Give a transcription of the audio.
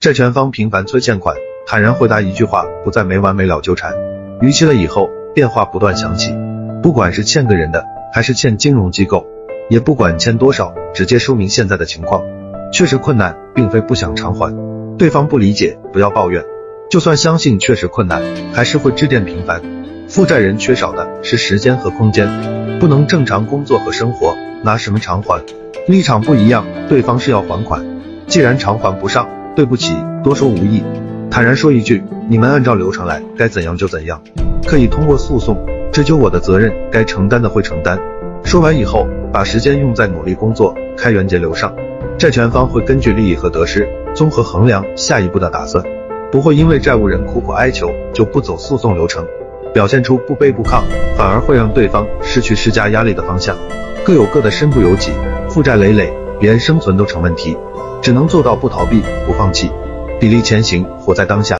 债权方频繁催欠款，坦然回答一句话，不再没完没了纠缠。逾期了以后，电话不断响起，不管是欠个人的，还是欠金融机构，也不管欠多少，直接说明现在的情况，确实困难，并非不想偿还。对方不理解，不要抱怨。就算相信确实困难，还是会致电频繁。负债人缺少的是时间和空间，不能正常工作和生活，拿什么偿还？立场不一样，对方是要还款，既然偿还不上，对不起，多说无益，坦然说一句，你们按照流程来，该怎样就怎样，可以通过诉讼追究我的责任，该承担的会承担。说完以后，把时间用在努力工作、开源节流上，债权方会根据利益和得失综合衡量下一步的打算。不会因为债务人苦苦哀求就不走诉讼流程，表现出不卑不亢，反而会让对方失去施加压力的方向。各有各的身不由己，负债累累，连生存都成问题，只能做到不逃避、不放弃，砥砺前行，活在当下。